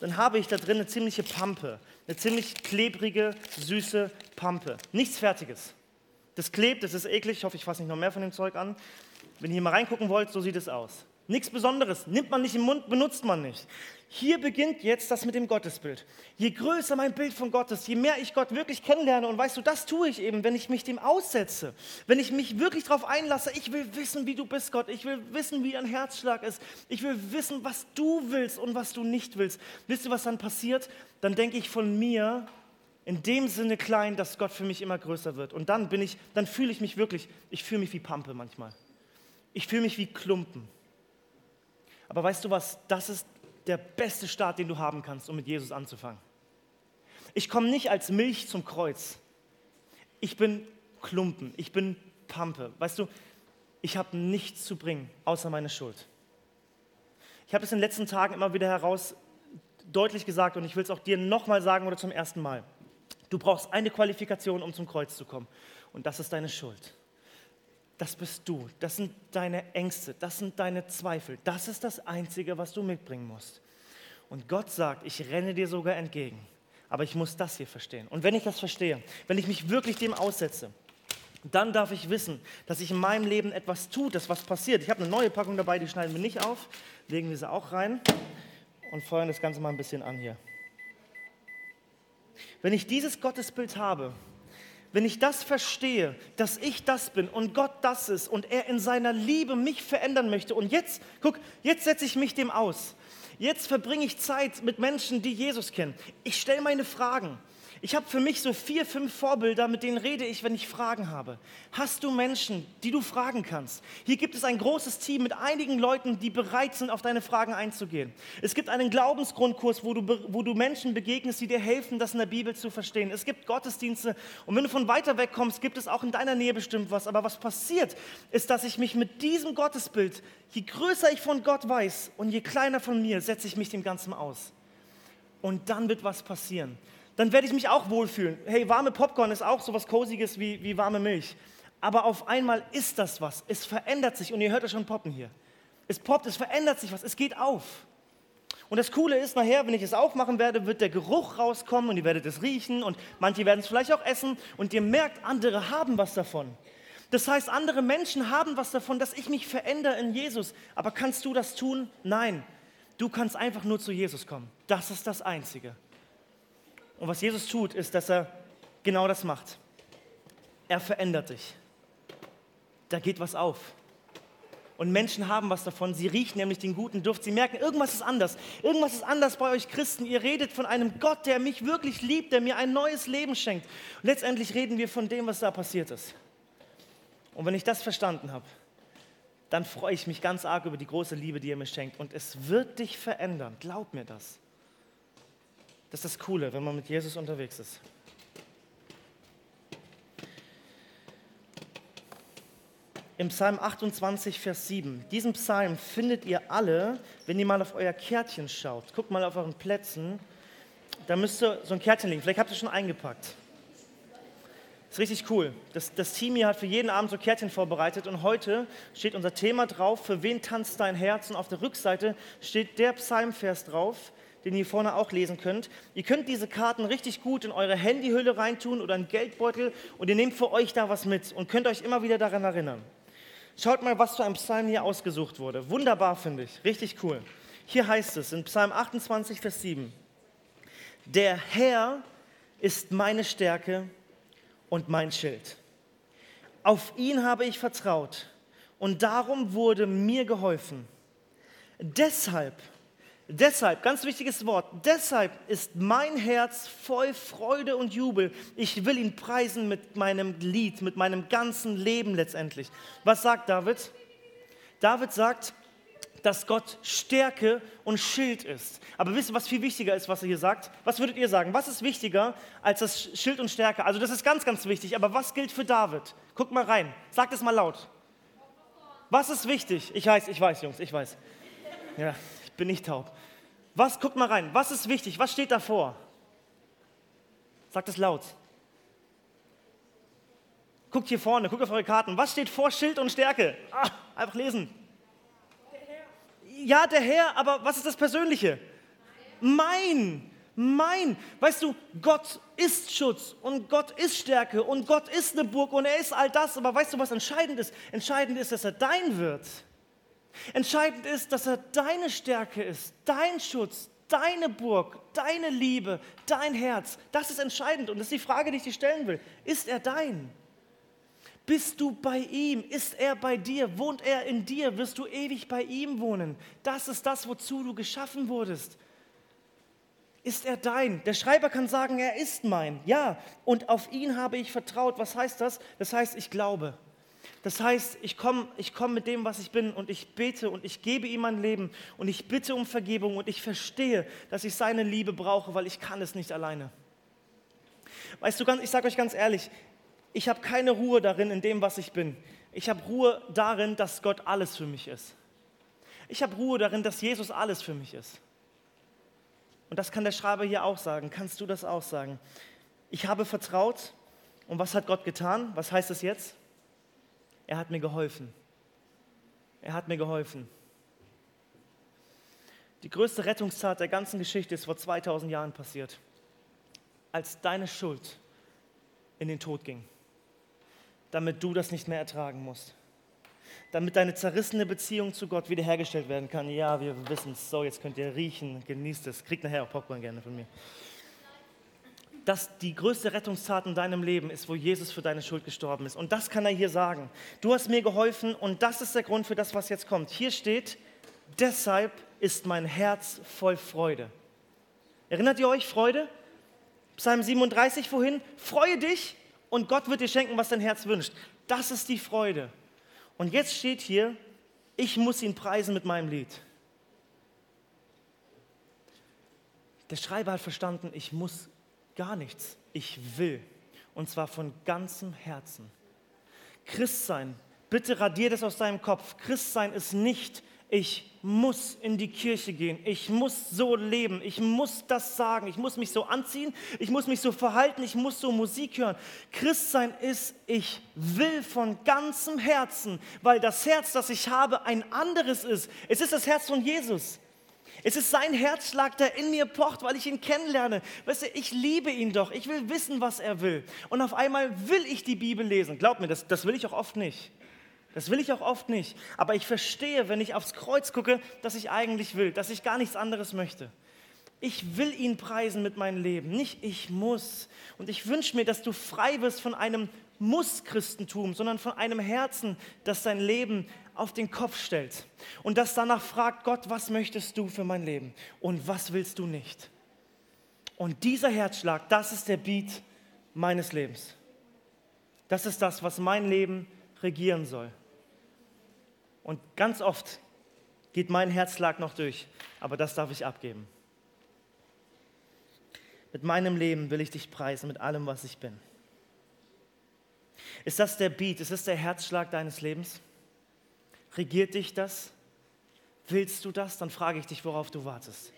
dann habe ich da drin eine ziemliche Pampe. Eine ziemlich klebrige, süße Pampe. Nichts Fertiges. Das klebt, das ist eklig. Ich hoffe, ich fasse nicht noch mehr von dem Zeug an. Wenn ihr hier mal reingucken wollt, so sieht es aus. Nichts Besonderes. Nimmt man nicht im Mund, benutzt man nicht. Hier beginnt jetzt das mit dem Gottesbild. Je größer mein Bild von Gott ist, je mehr ich Gott wirklich kennenlerne, und weißt du, das tue ich eben, wenn ich mich dem aussetze, wenn ich mich wirklich darauf einlasse, ich will wissen, wie du bist, Gott, ich will wissen, wie dein Herzschlag ist, ich will wissen, was du willst und was du nicht willst. Wisst ihr, was dann passiert? Dann denke ich von mir in dem Sinne klein, dass Gott für mich immer größer wird. Und dann bin ich, dann fühle ich mich wirklich, ich fühle mich wie Pampe manchmal. Ich fühle mich wie Klumpen. Aber weißt du was, das ist der beste Start, den du haben kannst, um mit Jesus anzufangen. Ich komme nicht als Milch zum Kreuz. Ich bin Klumpen, ich bin Pampe. Weißt du, ich habe nichts zu bringen, außer meine Schuld. Ich habe es in den letzten Tagen immer wieder heraus deutlich gesagt und ich will es auch dir nochmal sagen oder zum ersten Mal. Du brauchst eine Qualifikation, um zum Kreuz zu kommen. Und das ist deine Schuld das bist du, das sind deine Ängste, das sind deine Zweifel, das ist das Einzige, was du mitbringen musst. Und Gott sagt, ich renne dir sogar entgegen, aber ich muss das hier verstehen. Und wenn ich das verstehe, wenn ich mich wirklich dem aussetze, dann darf ich wissen, dass sich in meinem Leben etwas tut, dass was passiert. Ich habe eine neue Packung dabei, die schneiden wir nicht auf, legen wir sie auch rein und feuern das Ganze mal ein bisschen an hier. Wenn ich dieses Gottesbild habe, wenn ich das verstehe, dass ich das bin und Gott das ist und er in seiner Liebe mich verändern möchte und jetzt, guck, jetzt setze ich mich dem aus. Jetzt verbringe ich Zeit mit Menschen, die Jesus kennen. Ich stelle meine Fragen. Ich habe für mich so vier, fünf Vorbilder, mit denen rede ich, wenn ich Fragen habe. Hast du Menschen, die du fragen kannst? Hier gibt es ein großes Team mit einigen Leuten, die bereit sind, auf deine Fragen einzugehen. Es gibt einen Glaubensgrundkurs, wo du, wo du Menschen begegnest, die dir helfen, das in der Bibel zu verstehen. Es gibt Gottesdienste und wenn du von weiter weg kommst, gibt es auch in deiner Nähe bestimmt was. Aber was passiert, ist, dass ich mich mit diesem Gottesbild, je größer ich von Gott weiß und je kleiner von mir, setze ich mich dem Ganzen aus. Und dann wird was passieren dann werde ich mich auch wohlfühlen. Hey, warme Popcorn ist auch so was Kosiges wie, wie warme Milch. Aber auf einmal ist das was. Es verändert sich und ihr hört es schon poppen hier. Es poppt, es verändert sich was, es geht auf. Und das Coole ist, nachher, wenn ich es aufmachen werde, wird der Geruch rauskommen und ihr werdet es riechen und manche werden es vielleicht auch essen und ihr merkt, andere haben was davon. Das heißt, andere Menschen haben was davon, dass ich mich verändere in Jesus. Aber kannst du das tun? Nein. Du kannst einfach nur zu Jesus kommen. Das ist das Einzige. Und was Jesus tut, ist, dass er genau das macht. Er verändert dich. Da geht was auf. Und Menschen haben was davon. Sie riechen nämlich den guten Duft. Sie merken, irgendwas ist anders. Irgendwas ist anders bei euch Christen. Ihr redet von einem Gott, der mich wirklich liebt, der mir ein neues Leben schenkt. Und letztendlich reden wir von dem, was da passiert ist. Und wenn ich das verstanden habe, dann freue ich mich ganz arg über die große Liebe, die er mir schenkt. Und es wird dich verändern. Glaub mir das. Das ist das Coole, wenn man mit Jesus unterwegs ist. Im Psalm 28, Vers 7. Diesen Psalm findet ihr alle, wenn ihr mal auf euer Kärtchen schaut. Guckt mal auf euren Plätzen. Da müsste so ein Kärtchen liegen. Vielleicht habt ihr schon eingepackt. Ist richtig cool. Das, das, Team hier hat für jeden Abend so Kärtchen vorbereitet und heute steht unser Thema drauf, für wen tanzt dein Herz? Und auf der Rückseite steht der Psalmvers drauf, den ihr vorne auch lesen könnt. Ihr könnt diese Karten richtig gut in eure Handyhülle reintun oder einen Geldbeutel und ihr nehmt für euch da was mit und könnt euch immer wieder daran erinnern. Schaut mal, was für ein Psalm hier ausgesucht wurde. Wunderbar finde ich, richtig cool. Hier heißt es in Psalm 28, Vers 7, der Herr ist meine Stärke und mein Schild. Auf ihn habe ich vertraut und darum wurde mir geholfen. Deshalb Deshalb, ganz wichtiges Wort, deshalb ist mein Herz voll Freude und Jubel. Ich will ihn preisen mit meinem Lied, mit meinem ganzen Leben letztendlich. Was sagt David? David sagt, dass Gott Stärke und Schild ist. Aber wisst ihr, was viel wichtiger ist, was er hier sagt? Was würdet ihr sagen? Was ist wichtiger als das Schild und Stärke? Also das ist ganz, ganz wichtig. Aber was gilt für David? Guckt mal rein. Sagt es mal laut. Was ist wichtig? Ich weiß, ich weiß, Jungs, ich weiß. Ja, bin nicht taub. Was, guckt mal rein, was ist wichtig? Was steht davor? Sagt es laut. Guckt hier vorne, guckt auf eure Karten. Was steht vor Schild und Stärke? Ah, einfach lesen. Ja, der Herr, aber was ist das Persönliche? Mein, mein. Weißt du, Gott ist Schutz und Gott ist Stärke und Gott ist eine Burg und er ist all das. Aber weißt du, was entscheidend ist? Entscheidend ist, dass er dein wird. Entscheidend ist, dass er deine Stärke ist, dein Schutz, deine Burg, deine Liebe, dein Herz. Das ist entscheidend und das ist die Frage, die ich dir stellen will. Ist er dein? Bist du bei ihm? Ist er bei dir? Wohnt er in dir? Wirst du ewig bei ihm wohnen? Das ist das, wozu du geschaffen wurdest. Ist er dein? Der Schreiber kann sagen, er ist mein. Ja, und auf ihn habe ich vertraut. Was heißt das? Das heißt, ich glaube. Das heißt, ich komme ich komm mit dem, was ich bin und ich bete und ich gebe ihm mein Leben und ich bitte um Vergebung und ich verstehe, dass ich seine Liebe brauche, weil ich kann es nicht alleine. Weißt du, ich sage euch ganz ehrlich, ich habe keine Ruhe darin, in dem, was ich bin. Ich habe Ruhe darin, dass Gott alles für mich ist. Ich habe Ruhe darin, dass Jesus alles für mich ist. Und das kann der Schreiber hier auch sagen. Kannst du das auch sagen? Ich habe vertraut. Und was hat Gott getan? Was heißt es jetzt? Er hat mir geholfen. Er hat mir geholfen. Die größte Rettungstat der ganzen Geschichte ist vor 2000 Jahren passiert, als deine Schuld in den Tod ging, damit du das nicht mehr ertragen musst, damit deine zerrissene Beziehung zu Gott wiederhergestellt werden kann. Ja, wir wissen es. So, jetzt könnt ihr riechen, genießt es. Kriegt nachher auch Popcorn gerne von mir dass die größte Rettungstat in deinem Leben ist, wo Jesus für deine Schuld gestorben ist. Und das kann er hier sagen. Du hast mir geholfen und das ist der Grund für das, was jetzt kommt. Hier steht, deshalb ist mein Herz voll Freude. Erinnert ihr euch Freude? Psalm 37 vorhin, freue dich und Gott wird dir schenken, was dein Herz wünscht. Das ist die Freude. Und jetzt steht hier, ich muss ihn preisen mit meinem Lied. Der Schreiber hat verstanden, ich muss Gar nichts. Ich will. Und zwar von ganzem Herzen. Christsein, bitte radier das aus deinem Kopf. Christsein ist nicht, ich muss in die Kirche gehen, ich muss so leben, ich muss das sagen, ich muss mich so anziehen, ich muss mich so verhalten, ich muss so Musik hören. Christsein ist, ich will von ganzem Herzen, weil das Herz, das ich habe, ein anderes ist. Es ist das Herz von Jesus. Es ist sein Herzschlag, der in mir pocht, weil ich ihn kennenlerne. Weißt du, ich liebe ihn doch. Ich will wissen, was er will. Und auf einmal will ich die Bibel lesen. Glaub mir, das, das will ich auch oft nicht. Das will ich auch oft nicht. Aber ich verstehe, wenn ich aufs Kreuz gucke, dass ich eigentlich will, dass ich gar nichts anderes möchte. Ich will ihn preisen mit meinem Leben, nicht ich muss. Und ich wünsche mir, dass du frei wirst von einem Muss-Christentum, sondern von einem Herzen, das dein Leben auf den Kopf stellt und das danach fragt, Gott, was möchtest du für mein Leben und was willst du nicht? Und dieser Herzschlag, das ist der Beat meines Lebens. Das ist das, was mein Leben regieren soll. Und ganz oft geht mein Herzschlag noch durch, aber das darf ich abgeben. Mit meinem Leben will ich dich preisen, mit allem, was ich bin. Ist das der Beat? Ist das der Herzschlag deines Lebens? Regiert dich das? Willst du das? Dann frage ich dich, worauf du wartest.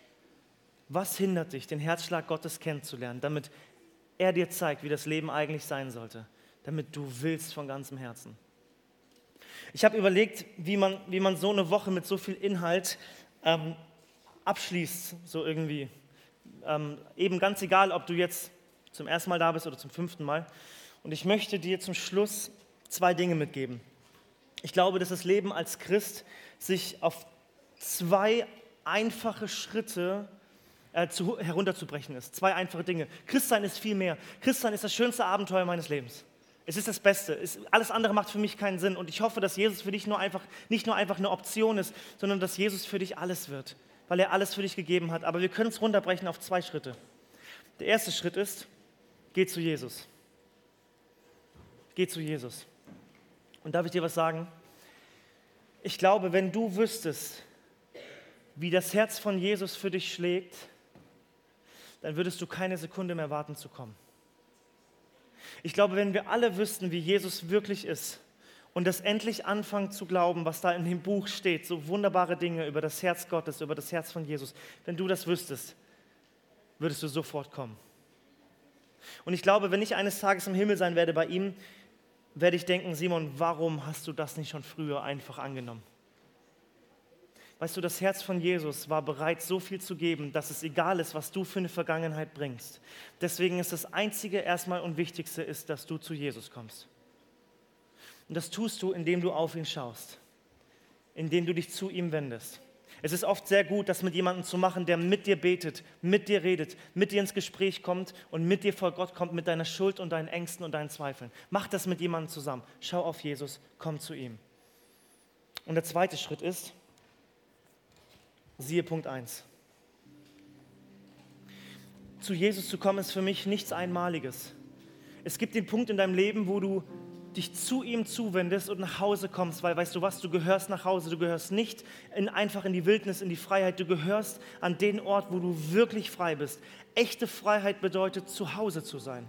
Was hindert dich, den Herzschlag Gottes kennenzulernen, damit er dir zeigt, wie das Leben eigentlich sein sollte, damit du willst von ganzem Herzen? Ich habe überlegt, wie man, wie man so eine Woche mit so viel Inhalt ähm, abschließt, so irgendwie. Ähm, eben ganz egal, ob du jetzt zum ersten Mal da bist oder zum fünften Mal. Und ich möchte dir zum Schluss zwei Dinge mitgeben. Ich glaube, dass das Leben als Christ sich auf zwei einfache Schritte äh, zu, herunterzubrechen ist. Zwei einfache Dinge. Christsein ist viel mehr. Christsein ist das schönste Abenteuer meines Lebens. Es ist das Beste. Es, alles andere macht für mich keinen Sinn. Und ich hoffe, dass Jesus für dich nur einfach, nicht nur einfach eine Option ist, sondern dass Jesus für dich alles wird, weil er alles für dich gegeben hat. Aber wir können es runterbrechen auf zwei Schritte. Der erste Schritt ist, geh zu Jesus. Geh zu Jesus. Und darf ich dir was sagen? Ich glaube, wenn du wüsstest, wie das Herz von Jesus für dich schlägt, dann würdest du keine Sekunde mehr warten zu kommen. Ich glaube, wenn wir alle wüssten, wie Jesus wirklich ist und das endlich anfangen zu glauben, was da in dem Buch steht, so wunderbare Dinge über das Herz Gottes, über das Herz von Jesus, wenn du das wüsstest, würdest du sofort kommen. Und ich glaube, wenn ich eines Tages im Himmel sein werde bei ihm, werde ich denken, Simon, warum hast du das nicht schon früher einfach angenommen? Weißt du, das Herz von Jesus war bereit, so viel zu geben, dass es egal ist, was du für eine Vergangenheit bringst. Deswegen ist das Einzige erstmal und Wichtigste ist, dass du zu Jesus kommst. Und das tust du, indem du auf ihn schaust, indem du dich zu ihm wendest. Es ist oft sehr gut, das mit jemandem zu machen, der mit dir betet, mit dir redet, mit dir ins Gespräch kommt und mit dir vor Gott kommt mit deiner Schuld und deinen Ängsten und deinen Zweifeln. Mach das mit jemandem zusammen. Schau auf Jesus, komm zu ihm. Und der zweite Schritt ist, siehe Punkt 1. Zu Jesus zu kommen ist für mich nichts Einmaliges. Es gibt den Punkt in deinem Leben, wo du dich zu ihm zuwendest und nach Hause kommst, weil weißt du was, du gehörst nach Hause, du gehörst nicht in, einfach in die Wildnis, in die Freiheit, du gehörst an den Ort, wo du wirklich frei bist. Echte Freiheit bedeutet, zu Hause zu sein.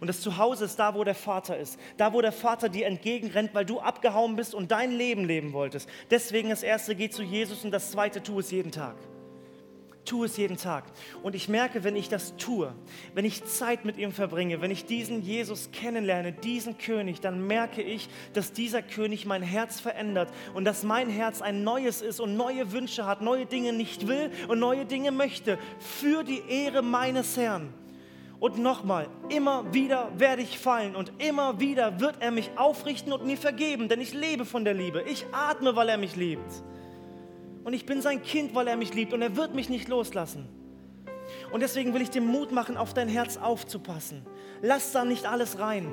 Und das Zuhause ist da, wo der Vater ist. Da, wo der Vater dir entgegenrennt, weil du abgehauen bist und dein Leben leben wolltest. Deswegen das erste, geh zu Jesus und das zweite, tu es jeden Tag tue es jeden Tag. Und ich merke, wenn ich das tue, wenn ich Zeit mit ihm verbringe, wenn ich diesen Jesus kennenlerne, diesen König, dann merke ich, dass dieser König mein Herz verändert und dass mein Herz ein neues ist und neue Wünsche hat, neue Dinge nicht will und neue Dinge möchte für die Ehre meines Herrn. Und nochmal, immer wieder werde ich fallen und immer wieder wird er mich aufrichten und mir vergeben, denn ich lebe von der Liebe. Ich atme, weil er mich liebt und ich bin sein Kind, weil er mich liebt und er wird mich nicht loslassen. Und deswegen will ich dir Mut machen, auf dein Herz aufzupassen. Lass da nicht alles rein.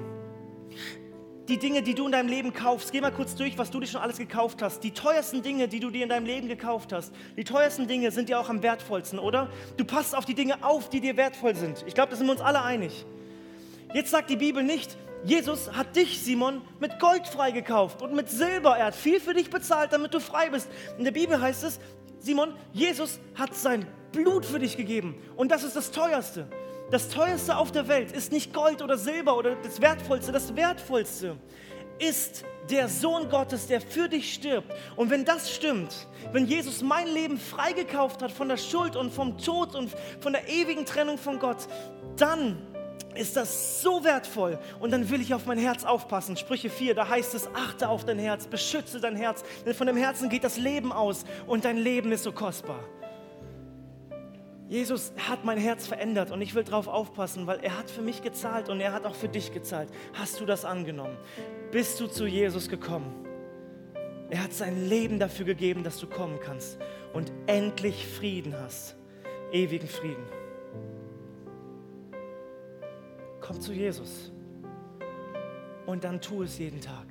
Die Dinge, die du in deinem Leben kaufst, geh mal kurz durch, was du dir schon alles gekauft hast. Die teuersten Dinge, die du dir in deinem Leben gekauft hast, die teuersten Dinge sind dir auch am wertvollsten, oder? Du passt auf die Dinge auf, die dir wertvoll sind. Ich glaube, da sind wir uns alle einig. Jetzt sagt die Bibel nicht, Jesus hat dich, Simon, mit Gold freigekauft und mit Silber. Er hat viel für dich bezahlt, damit du frei bist. In der Bibel heißt es, Simon, Jesus hat sein Blut für dich gegeben. Und das ist das Teuerste. Das Teuerste auf der Welt ist nicht Gold oder Silber oder das Wertvollste. Das Wertvollste ist der Sohn Gottes, der für dich stirbt. Und wenn das stimmt, wenn Jesus mein Leben freigekauft hat von der Schuld und vom Tod und von der ewigen Trennung von Gott, dann ist das so wertvoll und dann will ich auf mein Herz aufpassen. Sprüche 4, da heißt es, achte auf dein Herz, beschütze dein Herz, denn von dem Herzen geht das Leben aus und dein Leben ist so kostbar. Jesus hat mein Herz verändert und ich will darauf aufpassen, weil er hat für mich gezahlt und er hat auch für dich gezahlt. Hast du das angenommen? Bist du zu Jesus gekommen? Er hat sein Leben dafür gegeben, dass du kommen kannst und endlich Frieden hast. ewigen Frieden. Komm zu Jesus und dann tu es jeden Tag.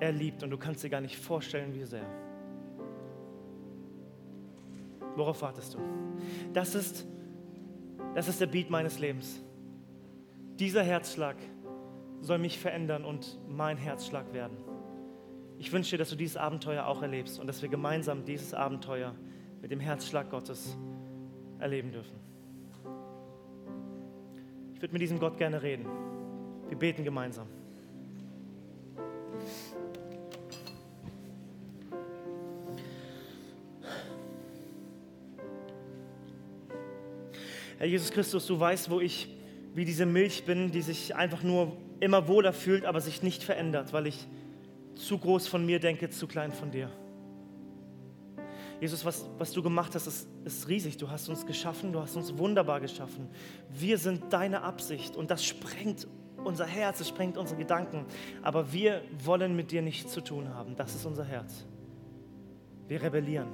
Er liebt und du kannst dir gar nicht vorstellen, wie sehr. Worauf wartest du? Das ist, das ist der Beat meines Lebens. Dieser Herzschlag soll mich verändern und mein Herzschlag werden. Ich wünsche dir, dass du dieses Abenteuer auch erlebst und dass wir gemeinsam dieses Abenteuer mit dem Herzschlag Gottes erleben dürfen. Würde mit diesem Gott gerne reden. Wir beten gemeinsam. Herr Jesus Christus, du weißt, wo ich wie diese Milch bin, die sich einfach nur immer wohler fühlt, aber sich nicht verändert, weil ich zu groß von mir denke, zu klein von dir. Jesus, was, was du gemacht hast, ist, ist riesig. Du hast uns geschaffen, du hast uns wunderbar geschaffen. Wir sind deine Absicht und das sprengt unser Herz, es sprengt unsere Gedanken. Aber wir wollen mit dir nichts zu tun haben. Das ist unser Herz. Wir rebellieren.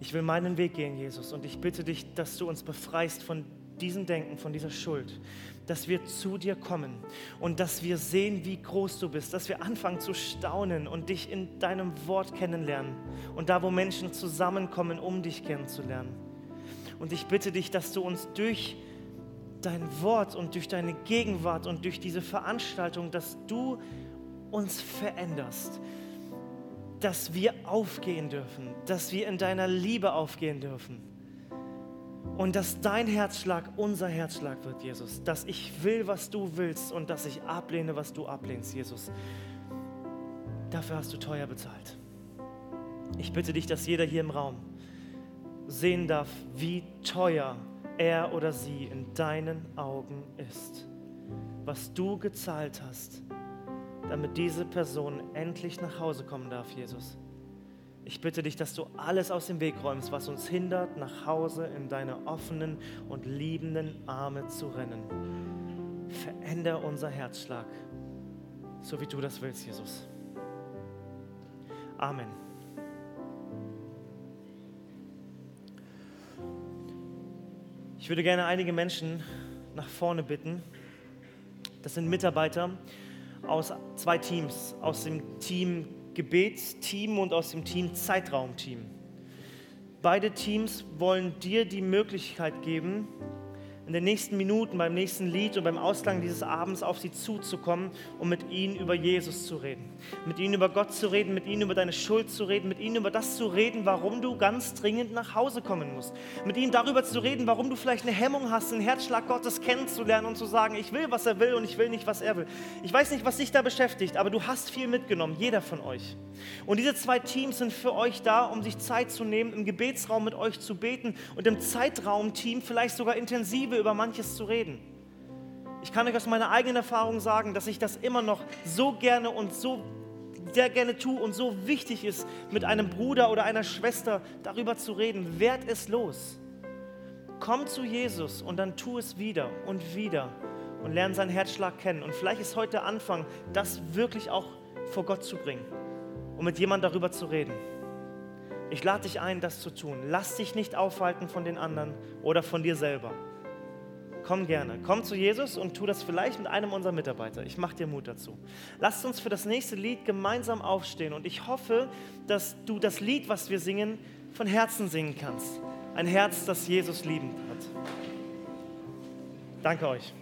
Ich will meinen Weg gehen, Jesus, und ich bitte dich, dass du uns befreist von diesem Denken, von dieser Schuld, dass wir zu dir kommen und dass wir sehen, wie groß du bist, dass wir anfangen zu staunen und dich in deinem Wort kennenlernen und da, wo Menschen zusammenkommen, um dich kennenzulernen. Und ich bitte dich, dass du uns durch dein Wort und durch deine Gegenwart und durch diese Veranstaltung, dass du uns veränderst, dass wir aufgehen dürfen, dass wir in deiner Liebe aufgehen dürfen und dass dein Herzschlag unser Herzschlag wird, Jesus. Dass ich will, was du willst und dass ich ablehne, was du ablehnst, Jesus. Dafür hast du teuer bezahlt. Ich bitte dich, dass jeder hier im Raum sehen darf, wie teuer er oder sie in deinen Augen ist. Was du gezahlt hast, damit diese Person endlich nach Hause kommen darf, Jesus. Ich bitte dich, dass du alles aus dem Weg räumst, was uns hindert, nach Hause in deine offenen und liebenden Arme zu rennen. Veränder unser Herzschlag, so wie du das willst, Jesus. Amen. Ich würde gerne einige Menschen nach vorne bitten. Das sind Mitarbeiter aus zwei Teams, aus dem Team Gebetsteam und aus dem Team Zeitraumteam. Beide Teams wollen dir die Möglichkeit geben, in den nächsten Minuten, beim nächsten Lied und beim Ausklang dieses Abends auf sie zuzukommen, um mit ihnen über Jesus zu reden. Mit ihnen über Gott zu reden, mit ihnen über deine Schuld zu reden, mit ihnen über das zu reden, warum du ganz dringend nach Hause kommen musst. Mit ihnen darüber zu reden, warum du vielleicht eine Hemmung hast, den Herzschlag Gottes kennenzulernen und zu sagen, ich will, was er will und ich will nicht, was er will. Ich weiß nicht, was dich da beschäftigt, aber du hast viel mitgenommen, jeder von euch. Und diese zwei Teams sind für euch da, um sich Zeit zu nehmen, im Gebetsraum mit euch zu beten und im Zeitraumteam vielleicht sogar intensive über manches zu reden. Ich kann euch aus meiner eigenen Erfahrung sagen, dass ich das immer noch so gerne und so sehr gerne tue und so wichtig ist, mit einem Bruder oder einer Schwester darüber zu reden. Werd es los. Komm zu Jesus und dann tu es wieder und wieder und lerne seinen Herzschlag kennen. Und vielleicht ist heute der Anfang, das wirklich auch vor Gott zu bringen und mit jemandem darüber zu reden. Ich lade dich ein, das zu tun. Lass dich nicht aufhalten von den anderen oder von dir selber komm gerne. Komm zu Jesus und tu das vielleicht mit einem unserer Mitarbeiter. Ich mache dir Mut dazu. Lasst uns für das nächste Lied gemeinsam aufstehen und ich hoffe, dass du das Lied, was wir singen, von Herzen singen kannst. Ein Herz, das Jesus liebend hat. Danke euch.